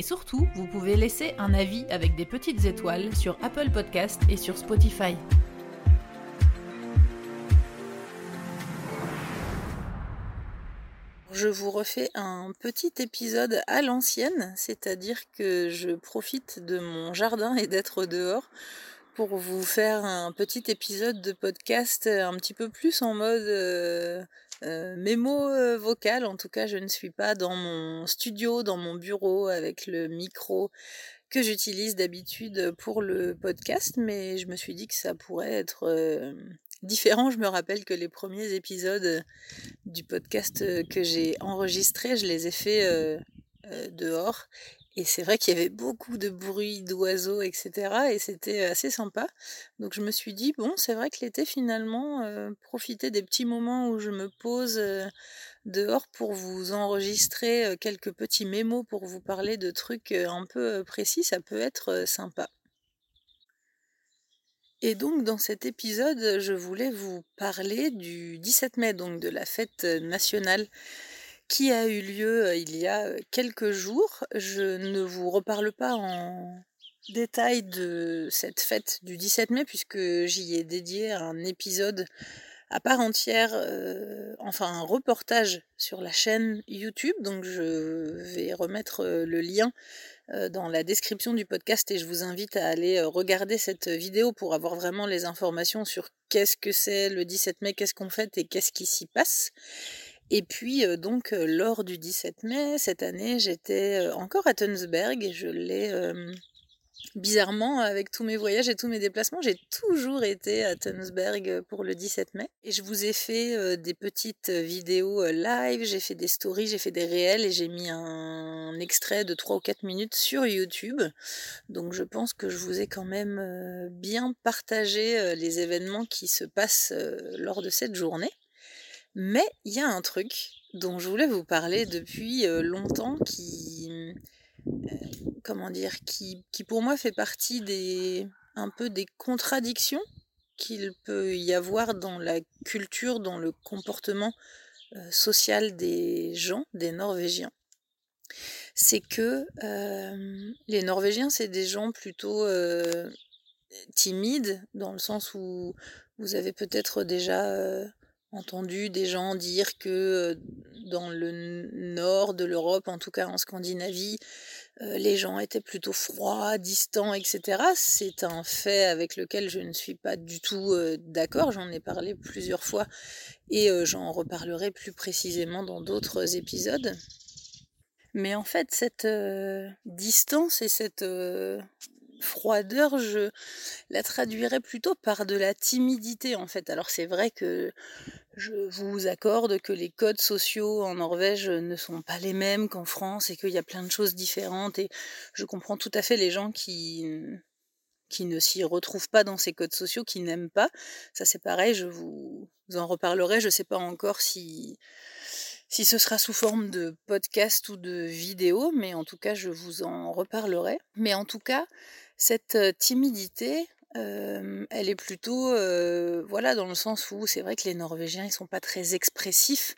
Et surtout, vous pouvez laisser un avis avec des petites étoiles sur Apple Podcast et sur Spotify. Je vous refais un petit épisode à l'ancienne, c'est-à-dire que je profite de mon jardin et d'être dehors pour vous faire un petit épisode de podcast un petit peu plus en mode euh, euh, mémo euh, vocal. En tout cas, je ne suis pas dans mon studio, dans mon bureau avec le micro que j'utilise d'habitude pour le podcast, mais je me suis dit que ça pourrait être différent. Je me rappelle que les premiers épisodes du podcast que j'ai enregistrés, je les ai faits dehors et c'est vrai qu'il y avait beaucoup de bruit d'oiseaux, etc. Et c'était assez sympa. Donc je me suis dit, bon, c'est vrai que l'été, finalement, profiter des petits moments où je me pose dehors pour vous enregistrer quelques petits mémos pour vous parler de trucs un peu précis, ça peut être sympa. Et donc dans cet épisode, je voulais vous parler du 17 mai, donc de la fête nationale qui a eu lieu il y a quelques jours. Je ne vous reparle pas en détail de cette fête du 17 mai puisque j'y ai dédié un épisode à part entière, enfin un reportage sur la chaîne YouTube. Donc je vais remettre le lien dans la description du podcast et je vous invite à aller regarder cette vidéo pour avoir vraiment les informations sur qu'est-ce que c'est le 17 mai, qu'est-ce qu'on fait et qu'est-ce qui s'y passe. Et puis donc lors du 17 mai, cette année, j'étais encore à Tunsberg et je l'ai bizarrement avec tous mes voyages et tous mes déplacements, j'ai toujours été à Tunsberg pour le 17 mai et je vous ai fait des petites vidéos live, j'ai fait des stories, j'ai fait des réels et j'ai mis un extrait de 3 ou 4 minutes sur YouTube. Donc je pense que je vous ai quand même bien partagé les événements qui se passent lors de cette journée. Mais il y a un truc dont je voulais vous parler depuis longtemps qui, comment dire, qui, pour moi fait partie des, un peu des contradictions qu'il peut y avoir dans la culture, dans le comportement social des gens, des Norvégiens. C'est que les Norvégiens, c'est des gens plutôt timides, dans le sens où vous avez peut-être déjà entendu des gens dire que dans le nord de l'Europe, en tout cas en Scandinavie, les gens étaient plutôt froids, distants, etc. C'est un fait avec lequel je ne suis pas du tout d'accord. J'en ai parlé plusieurs fois et j'en reparlerai plus précisément dans d'autres épisodes. Mais en fait, cette distance et cette froideur, je la traduirais plutôt par de la timidité en fait. Alors c'est vrai que je vous accorde que les codes sociaux en Norvège ne sont pas les mêmes qu'en France et qu'il y a plein de choses différentes et je comprends tout à fait les gens qui qui ne s'y retrouvent pas dans ces codes sociaux, qui n'aiment pas. Ça c'est pareil, je vous en reparlerai, je ne sais pas encore si si ce sera sous forme de podcast ou de vidéo, mais en tout cas, je vous en reparlerai. Mais en tout cas, cette timidité, elle est plutôt, voilà, dans le sens où c'est vrai que les Norvégiens, ils sont pas très expressifs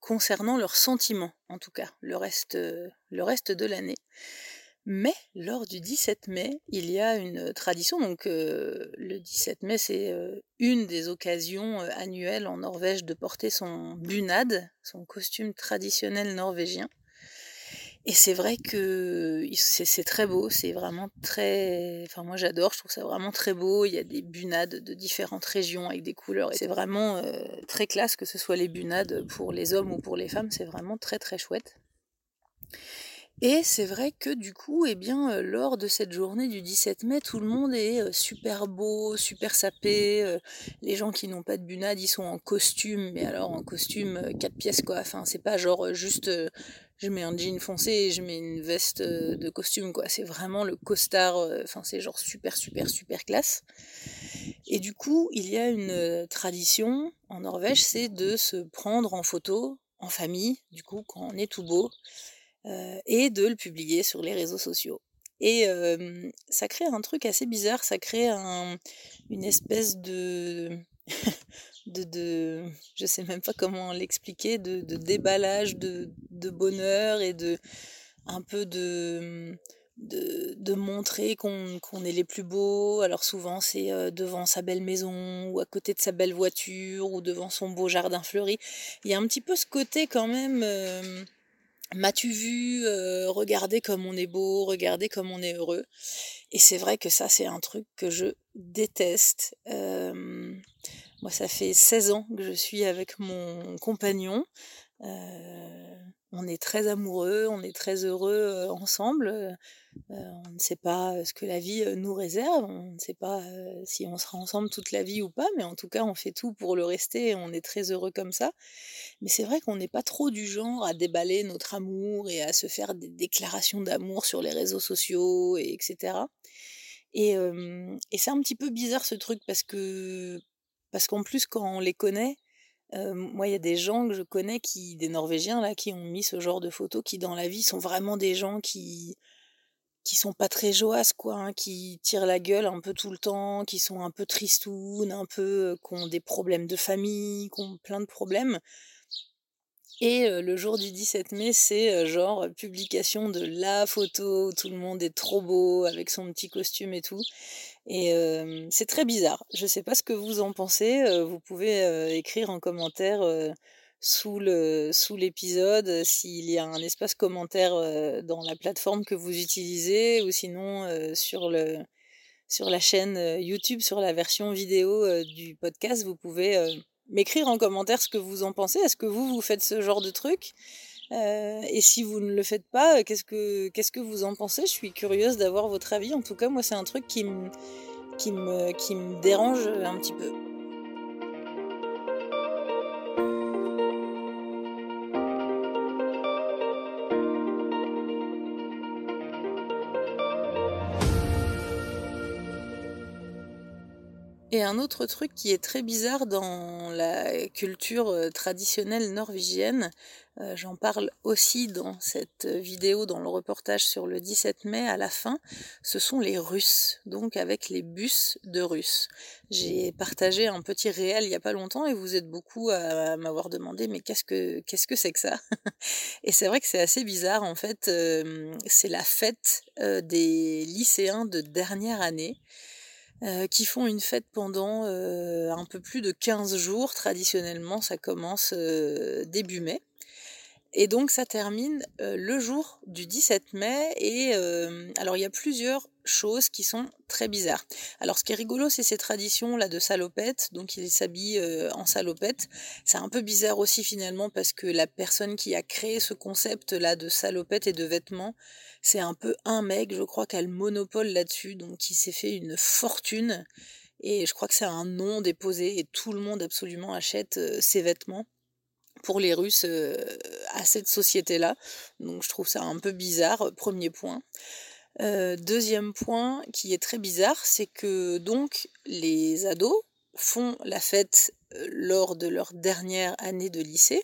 concernant leurs sentiments, en tout cas, le reste, le reste de l'année. Mais lors du 17 mai, il y a une tradition. Donc le 17 mai, c'est une des occasions annuelles en Norvège de porter son bunad, son costume traditionnel norvégien. Et c'est vrai que c'est très beau, c'est vraiment très... Enfin moi j'adore, je trouve ça vraiment très beau. Il y a des bunades de différentes régions avec des couleurs. C'est vraiment très classe que ce soit les bunades pour les hommes ou pour les femmes, c'est vraiment très très chouette. Et c'est vrai que du coup, eh bien, euh, lors de cette journée du 17 mai, tout le monde est euh, super beau, super sapé. euh, les gens qui n'ont pas de bunade, ils sont en costume, mais alors en costume euh, quatre pièces quoi. Enfin, c'est pas genre euh, juste euh, je mets un jean foncé et je mets une veste euh, de costume quoi. C'est vraiment le costard. euh, Enfin, c'est genre super super super classe. Et du coup, il y a une euh, tradition en Norvège, c'est de se prendre en photo en famille, du coup, quand on est tout beau euh, et de le publier sur les réseaux sociaux. Et euh, ça crée un truc assez bizarre, ça crée un, une espèce de, de, de, je sais même pas comment l'expliquer, de, déballage de, bonheur et de un peu de, de, montrer qu'on qu'on est les plus beaux. Alors souvent c'est euh, devant sa belle maison ou à côté de sa belle voiture ou devant son beau jardin fleuri. Il y a un petit peu ce côté quand même. euh, M'as-tu vu euh, Regardez comme on est beau, regardez comme on est heureux. Et c'est vrai que ça, c'est un truc que je déteste. Euh, moi, ça fait 16 ans que je suis avec mon compagnon. Euh, on est très amoureux, on est très heureux euh, ensemble. Euh, on ne sait pas ce que la vie nous réserve, on ne sait pas si on sera ensemble toute la vie ou pas, mais en tout cas, on fait tout pour le rester et on est très heureux comme ça. Mais c'est vrai qu'on n'est pas trop du genre à déballer notre amour et à se faire des déclarations d'amour sur les réseaux sociaux, et etc. Et, et c'est un petit peu bizarre ce truc parce que parce qu'en plus quand on les connaît, euh, moi il y a des gens que je connais qui des Norvégiens là qui ont mis ce genre de photos qui dans la vie sont vraiment des gens qui qui sont pas très joasses quoi, hein, qui tirent la gueule un peu tout le temps, qui sont un peu tristounes, un peu euh, qui ont des problèmes de famille, qui ont plein de problèmes. Et le jour du 17 mai, c'est genre publication de la photo où tout le monde est trop beau avec son petit costume et tout. Et euh, c'est très bizarre. Je sais pas ce que vous en pensez. vous pouvez euh, écrire en commentaire euh, sous le sous l'épisode s'il y a un espace commentaire dans la plateforme que vous utilisez ou sinon sur le sur la chaîne YouTube, sur la version vidéo du podcast, vous pouvez m'écrire en commentaire ce que vous en pensez. Est-ce que vous, vous faites ce genre de truc? Euh, Et si vous ne le faites pas, euh, qu'est-ce que, qu'est-ce que vous en pensez? Je suis curieuse d'avoir votre avis. En tout cas, moi, c'est un truc qui me, qui me, qui me dérange un petit peu. Un autre truc qui est très bizarre dans la culture euh, traditionnelle norvégienne, euh, j'en parle aussi dans cette vidéo, dans le reportage sur le 17 mai à la fin, ce sont les Russes, donc avec les bus de Russes. J'ai partagé un petit réel il y a pas longtemps et vous êtes beaucoup à m'avoir demandé mais qu'est-ce que qu'est-ce que c'est que ça? Et c'est vrai que c'est assez bizarre en fait, euh, c'est la fête des lycéens de dernière année euh, qui font une fête pendant euh, un peu plus de 15 jours. Traditionnellement, ça commence euh, début mai. Et donc ça termine le jour du 17 mai. Et alors il y a plusieurs choses qui sont très bizarres. Alors ce qui est rigolo, c'est ces traditions là de salopette. Donc ils s'habillent euh, en salopette. C'est un peu bizarre aussi finalement parce que la personne qui a créé ce concept là de salopette et de vêtements, c'est un peu un mec, je crois, qui a le monopole là-dessus, donc qui s'est fait une fortune. Et je crois que c'est un nom déposé et tout le monde absolument achète euh, ces vêtements pour les Russes euh, à cette société-là. Donc je trouve ça un peu bizarre, premier point. Euh, deuxième point qui est très bizarre, c'est que donc les ados font la fête euh, lors de leur dernière année de lycée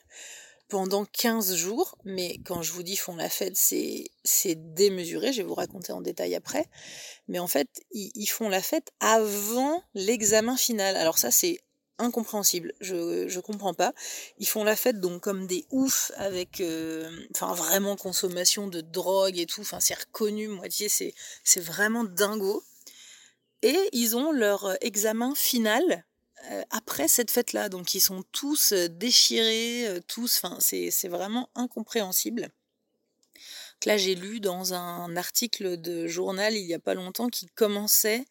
pendant 15 jours, mais quand je vous dis font la fête, c'est c'est démesuré, je vais vous raconter en détail après. Mais en fait, ils, ils font la fête avant l'examen final. Alors ça, c'est incompréhensible. Je je comprends pas. Ils font la fête donc comme des oufs avec, euh, enfin vraiment consommation de drogue et tout. Enfin c'est reconnu, moitié c'est c'est vraiment dingo. Et ils ont leur examen final euh, après cette fête-là. Donc ils sont tous euh, déchirés, tous. Enfin c'est vraiment incompréhensible. Là j'ai lu dans un article de journal il y a pas longtemps qui commençait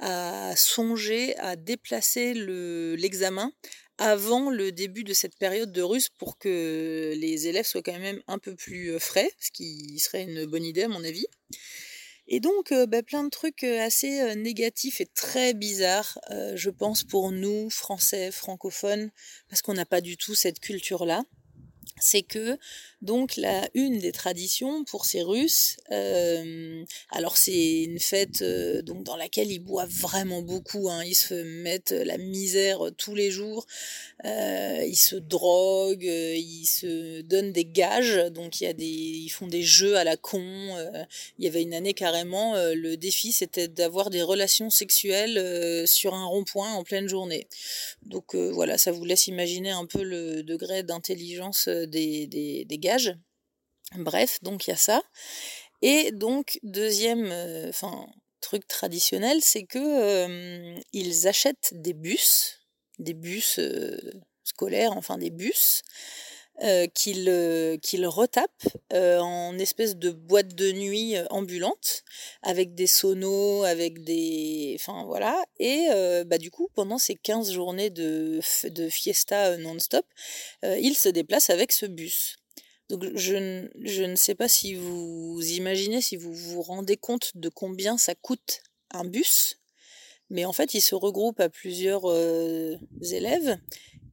à songer à déplacer le l'examen avant le début de cette période de russe pour que les élèves soient quand même un peu plus frais, ce qui serait une bonne idée à mon avis. Et donc, bah, plein de trucs assez négatifs et très bizarres, je pense, pour nous, Français, francophones, parce qu'on n'a pas du tout cette culture-là c'est que donc la une des traditions pour ces Russes, euh, alors c'est une fête euh, donc dans laquelle ils boivent vraiment beaucoup, hein, ils se mettent la misère tous les jours, euh, ils se droguent, ils se donnent des gages, donc il y a des, ils font des jeux à la con. il y avait une année carrément, le défi c'était d'avoir des relations sexuelles sur un rond-point en pleine journée. Donc voilà, ça vous laisse imaginer un peu le degré d'intelligence des, gages. Bref, donc il y a ça. Et donc, deuxième euh, truc traditionnel, c'est que euh, ils achètent des bus, des bus euh, scolaires, enfin des bus, qu'ils qu'ils retapent en espèce de boîte de nuit ambulante, avec des sonos, avec des... Enfin voilà. Et bah, du coup, pendant ces 15 journées de, de fiesta non-stop, ils se déplacent avec ce bus. Donc je, je, ne sais pas si vous imaginez, si vous vous rendez compte de combien ça coûte un bus, mais en fait ils se regroupent à plusieurs euh, élèves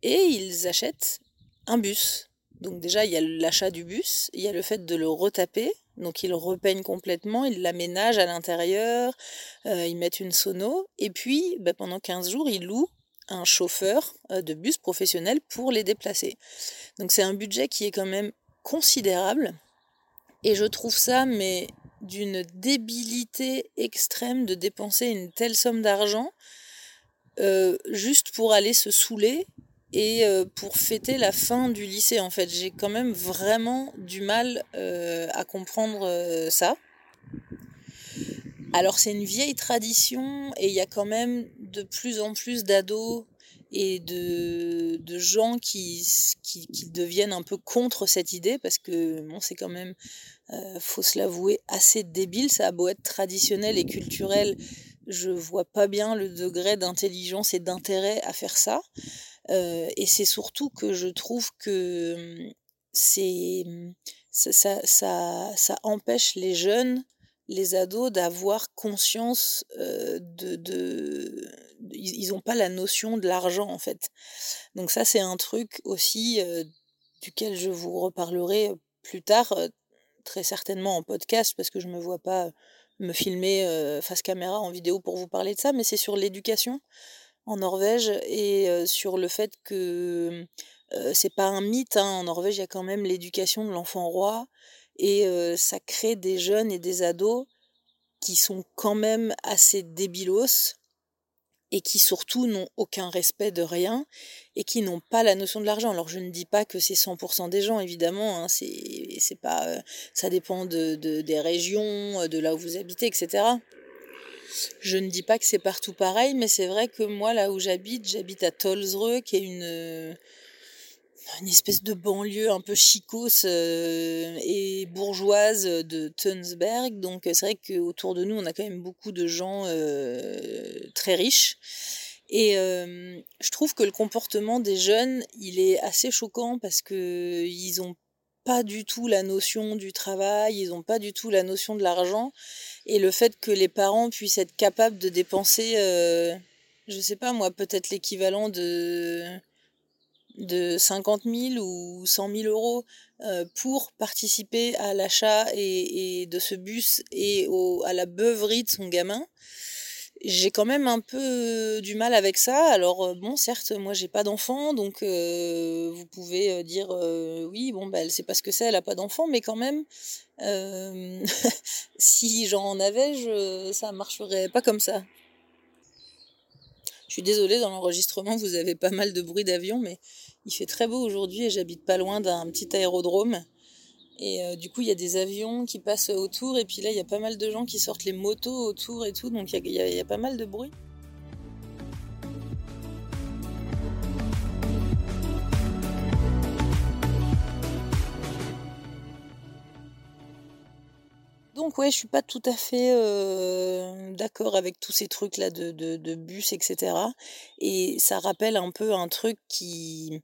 et ils achètent un bus. Donc déjà il y a l'achat du bus, il y a le fait de le retaper, donc ils repeignent complètement, ils l'aménagent à l'intérieur, euh, ils mettent une sono, et puis bah, pendant 15 jours ils louent un chauffeur euh, de bus professionnel pour les déplacer. Donc c'est un budget qui est quand même considérable. Et je trouve ça, mais d'une débilité extrême de dépenser une telle somme d'argent euh, juste pour aller se saouler et euh, pour fêter la fin du lycée. En fait, j'ai quand même vraiment du mal euh, à comprendre ça. Alors c'est une vieille tradition et il y a quand même de plus en plus d'ados et de, de gens qui, qui, qui, deviennent un peu contre cette idée parce que bon, c'est quand même, euh, faut se l'avouer, assez débile. Ça a beau être traditionnel et culturel, je vois pas bien le degré d'intelligence et d'intérêt à faire ça. Et c'est surtout que je trouve que hum, c'est ça, ça, ça, empêche les jeunes les ados d'avoir conscience de, de, ils n'ont pas la notion de l'argent en fait. Donc ça c'est un truc aussi duquel je vous reparlerai plus tard très certainement en podcast parce que je me vois pas me filmer face caméra en vidéo pour vous parler de ça mais c'est sur l'éducation en Norvège et sur le fait que c'est pas un mythe hein. en Norvège il y a quand même l'éducation de l'enfant roi et ça crée des jeunes et des ados qui sont quand même assez débilos et qui surtout n'ont aucun respect de rien et qui n'ont pas la notion de l'argent. Alors je ne dis pas que c'est 100% des gens évidemment, hein, c'est pas ça dépend de, des régions, de là où vous habitez, etc. Je ne dis pas que c'est partout pareil, mais c'est vrai que moi là où j'habite, j'habite à Tolsreux, qui est une une espèce de banlieue un peu chicose euh, et bourgeoise de Tunsberg. Donc c'est vrai qu'autour de nous, on a quand même beaucoup de gens euh, très riches. Et euh, je trouve que le comportement des jeunes, il est assez choquant parce que ils ont pas du tout la notion du travail, ils n'ont pas du tout la notion de l'argent. Et le fait que les parents puissent être capables de dépenser, je sais pas moi, peut-être l'équivalent de de 50 000 ou 100 000 euros euh, pour participer à l'achat et, de ce bus et à la beuverie de son gamin. J'ai quand même un peu du mal avec ça. Alors bon, certes, moi j'ai pas d'enfant, donc vous pouvez dire oui, bon, bah, elle sait pas ce que c'est, elle a pas d'enfant, mais quand même, si j'en avais, ça marcherait pas comme ça. Je suis désolée, dans l'enregistrement, vous avez pas mal de bruit d'avion, mais il fait très beau aujourd'hui et j'habite pas loin d'un petit aérodrome. Et euh, du coup, il y a des avions qui passent autour, et puis là, il y a pas mal de gens qui sortent les motos autour et tout, donc il y a, pas mal de bruit. Donc ouais, je suis pas tout à fait, heu, d'accord avec tous ces trucs-là de de bus et cetera et ça rappelle un peu un truc qui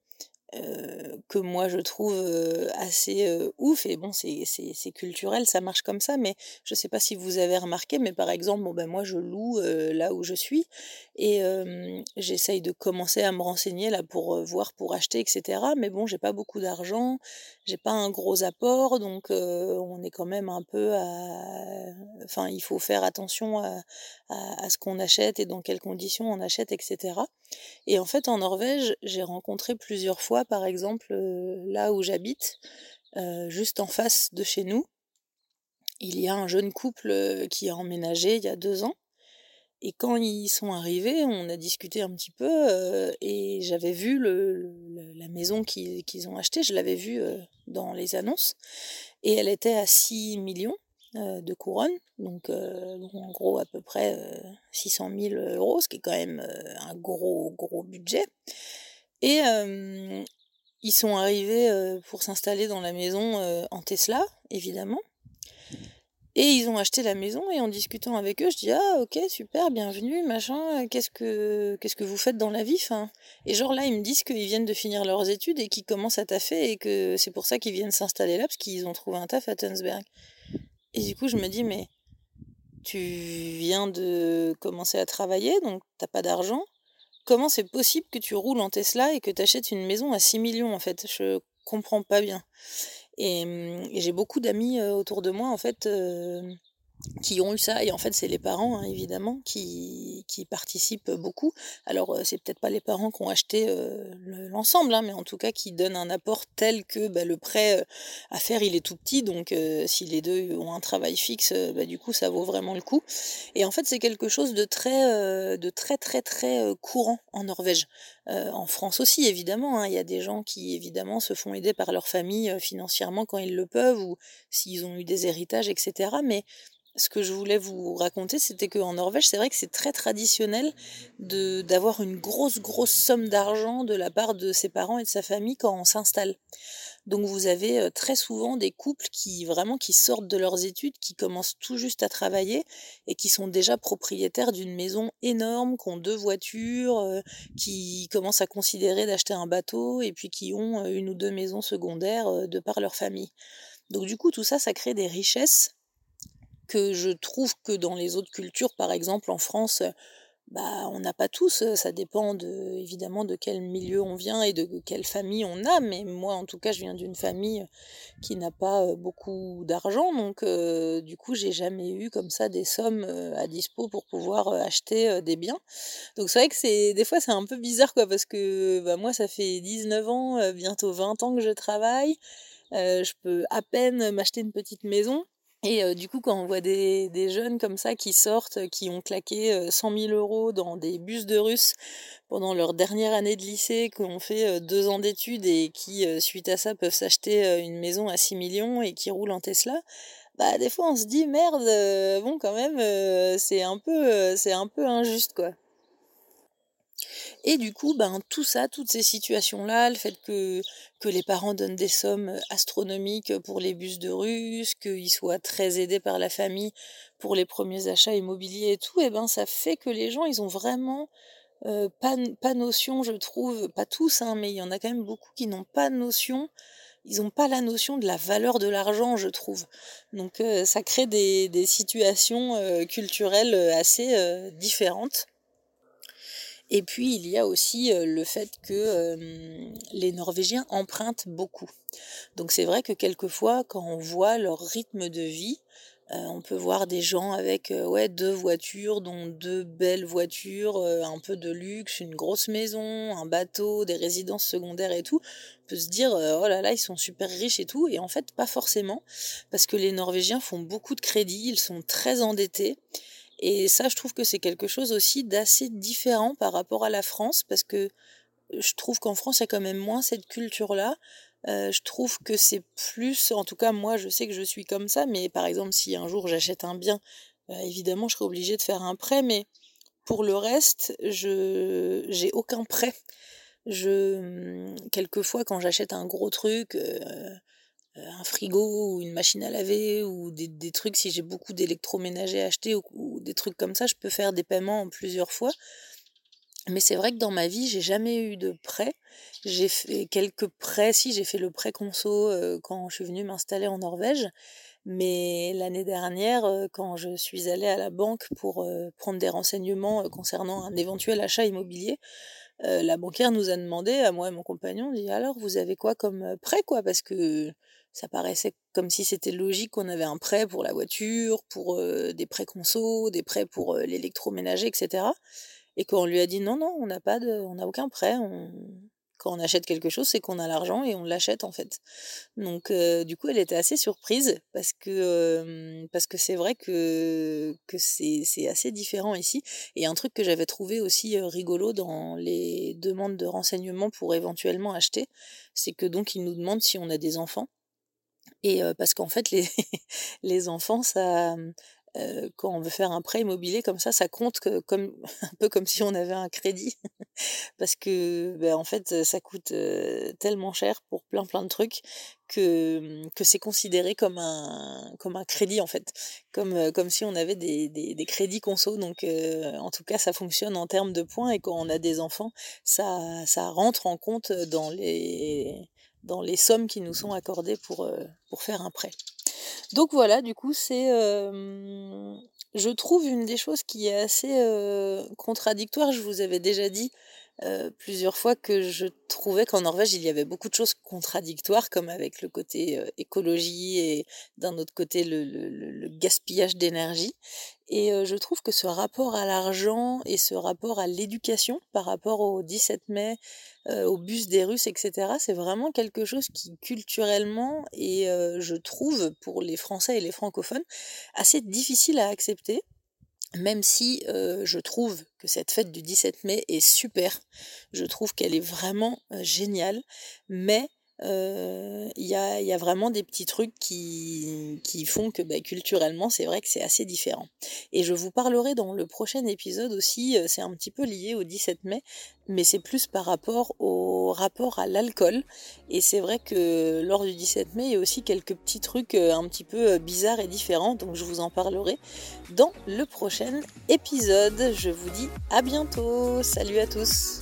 heu, que moi je trouve, heu, assez, heu, ouf. Et bon c'est culturel, ça marche comme ça, mais je sais pas si vous avez remarqué, mais par exemple, bon, ben, moi je loue, heu, là où je suis et j'essaye de commencer à me renseigner là pour, voir pour acheter et cetera, mais bon, j'ai pas beaucoup d'argent, j'ai pas un gros apport donc on est quand même un peu à enfin, il faut faire attention à à ce qu'on achète et dans quelles conditions on achète et cetera et en fait, en Norvège, j'ai rencontré plusieurs fois, par exemple, heu, là où j'habite, heu, juste en face de chez nous, il y a un jeune couple, heu, qui a emménagé il y a 2 ans. Et quand ils sont arrivés, on a discuté un petit peu, et j'avais vu la maison qu'ils ont achetée, je l'avais vue, dans les annonces et elle était à 6 000 000 de couronnes, donc heu, en gros à peu près, heu, 600 000 €, ce qui est quand même, un gros, gros budget. Et ils sont arrivés, pour s'installer dans la maison, en Tesla, évidemment. Et ils ont acheté la maison et en discutant avec eux, je dis: «Ah OK, super, bienvenue, machin, qu'est-ce que qu'est-ce que vous faites dans la vie, enfin?» et genre là, ils me disent qu'ils viennent de finir leurs études et qu'ils commencent à taffer et que c'est pour ça qu'ils viennent s'installer là, parce qu'ils ont trouvé un taf à Tønsberg et du coup, je me dis: «Mais tu viens de commencer à travailler, donc tu as pas d'argent. Comment c'est possible que tu roules en Tesla et que tu achètes une maison à 6 000 000 en fait? Je comprends pas bien» et et j'ai beaucoup d'amis, autour de moi en fait, qui ont eu ça et en fait, c'est les parents, hein, évidemment, qui qui participent beaucoup. Alors, heu, c'est peut-être pas les parents qui ont acheté, le l'ensemble, hein, mais en tout cas qui donnent un apport tel que, bah, le prêt, heu, à faire, il est tout petit donc si les 2 ont un travail fixe, bah, du coup, ça vaut vraiment le coup et en fait, c'est quelque chose de très, de très, très, très, courant en Norvège. Heu, en France aussi évidemment, hein, il y a des gens qui évidemment se font aider par leur famille, heu, financièrement quand ils le peuvent ou s'ils ont eu des héritages et cetera mais ce que je voulais vous raconter, c'était qu'en Norvège, c'est vrai que c'est très traditionnel d'avoir une grosse, grosse somme d'argent de la part de ses parents et de sa famille quand on s'installe. Donc vous avez, très souvent des couples qui vraiment qui sortent de leurs études, qui commencent tout juste à travailler et qui sont déjà propriétaires d'une maison énorme, qui ont 2 voitures, qui commencent à considérer d'acheter un bateau et puis qui ont, 1 ou 2 maisons secondaires, de par leur famille. Donc du coup, tout ça, ça crée des richesses que je trouve que dans les autres cultures, par exemple en France, bah, on n'a pas tous, ça dépend de évidemment de quel milieu on vient et de quelle famille on a, mais moi en tout cas je viens d'une famille, qui n'a pas, beaucoup d'argent donc du coup j'ai jamais eu comme ça des sommes, à dispo pour pouvoir, acheter, des biens. Donc c'est vrai que c'est des fois c'est un peu bizarre quoi parce que, bah, moi ça fait 19 ans, bientôt 20 ans que je travaille, je peux à peine m'acheter une petite maison et du coup, quand on voit des jeunes comme ça qui sortent, heu, qui ont claqué, heu, 100 000 € dans des bus de Russes pendant leur dernière année de lycée, qui ont fait, heu, 2 ans d'études et qui, suite à ça, peuvent s'acheter, une maison à 6 000 000 et qui roulent en Tesla, bah, des fois on se dit: «Merde, bon quand même, c'est un peu, c'est un peu injuste, quoi». Et du coup, ben, tout ça, toutes ces situations-là, le fait que que les parents donnent des sommes, astronomiques, pour les bus de Russes, qu'ils soient très aidés par la famille pour les premiers achats immobiliers et tout et ben, ça fait que les gens, ils ont vraiment, pas pas notion, je trouve, pas tous, hein, mais il y en a quand même beaucoup qui n'ont pas notion, ils ont pas la notion de la valeur de l'argent, je trouve. Donc ça crée des des situations, culturelles, assez, différentes. Et puis il y a aussi, heu, le fait que, les Norvégiens empruntent beaucoup. Donc c'est vrai que quelquefois, quand on voit leur rythme de vie, heu, on peut voir des gens avec, heu, ouais 2 voitures, dont 2 belles voitures, un peu de luxe, une grosse maison, un bateau, des résidences secondaires et tout. On peut se dire, «Oh là là, ils sont super riches et tout» et en fait pas forcément. Parce que les Norvégiens font beaucoup de crédits, ils sont très endettés et ça, je trouve que c'est quelque chose aussi d'assez différent par rapport à la France parce que, je trouve qu'en France, il y a quand même moins cette culture-là. Je trouve que c'est plus en tout cas moi, je sais que je suis comme ça, mais par exemple, si un jour j'achète un bien, évidemment, je serai obligée de faire un prêt, mais pour le reste, je j'ai aucun prêt. Je, mmh, quelquefois, quand j'achète un gros truc, un frigo ou une machine à laver ou des, trucs, si j'ai beaucoup d'électroménager à acheter ou, des trucs comme ça, je peux faire des paiements en plusieurs fois. Mais c'est vrai que dans ma vie, j'ai jamais eu de prêt. J'ai fait quelques prêts, si j'ai fait le prêt conso quand je suis venue m'installer en Norvège. Mais l'année dernière, quand je suis allée à la banque pour prendre des renseignements concernant un éventuel achat immobilier, la banquière nous a demandé, à moi et mon compagnon, dit alors vous avez quoi comme prêt quoi? Parce que ça paraissait comme si c'était logique qu'on avait un prêt pour la voiture, pour des prêts conso, des prêts pour l'électroménager, etc. Et qu'on lui a dit non, non, on n'a pas de, on n'a aucun prêt. Quand on achète quelque chose, c'est qu'on a l'argent et on l'achète en fait. Donc du coup, elle était assez surprise parce que parce que c'est vrai que que c'est assez différent ici. Et un truc que j'avais trouvé aussi rigolo dans les demandes de renseignements pour éventuellement acheter, c'est que donc ils nous demandent si on a des enfants. Et parce qu'en fait, les, les enfants, ça, quand on veut faire un prêt immobilier comme ça, ça compte comme, un peu comme si on avait un crédit. parce que, ben, en fait, ça coûte tellement cher pour plein plein de trucs que, que c'est considéré comme un, comme un crédit, en fait. Comme, comme si on avait des, des, des crédits conso. Donc, en tout cas, ça fonctionne en termes de points. Et quand on a des enfants, ça, ça rentre en compte dans les dans les sommes qui nous sont accordées pour, euh, pour faire un prêt. Donc voilà, du coup, c'est, je trouve, une des choses qui est assez contradictoire. Je vous avais déjà dit plusieurs fois que je trouvais qu'en Norvège, il y avait beaucoup de choses contradictoires, comme avec le côté écologie et d'un autre côté le gaspillage d'énergie. Et je trouve que ce rapport à l'argent et ce rapport à l'éducation par rapport au 17 mai, au bus des Russes, etc., c'est vraiment quelque chose qui culturellement, et je trouve pour les Français et les francophones, assez difficile à accepter même si je trouve que cette fête du 17 mai est super, je trouve qu'elle est vraiment géniale, mais il y a, y, a, vraiment des petits trucs qui, font que bah, culturellement, c'est vrai que c'est assez différent. Et je vous parlerai dans le prochain épisode aussi, c'est un petit peu lié au 17 mai, mais c'est plus par rapport au rapport à l'alcool. Et c'est vrai que lors du 17 mai, il y a aussi quelques petits trucs un petit peu bizarres et différents, donc je vous en parlerai dans le prochain épisode. Je vous dis à bientôt, salut à tous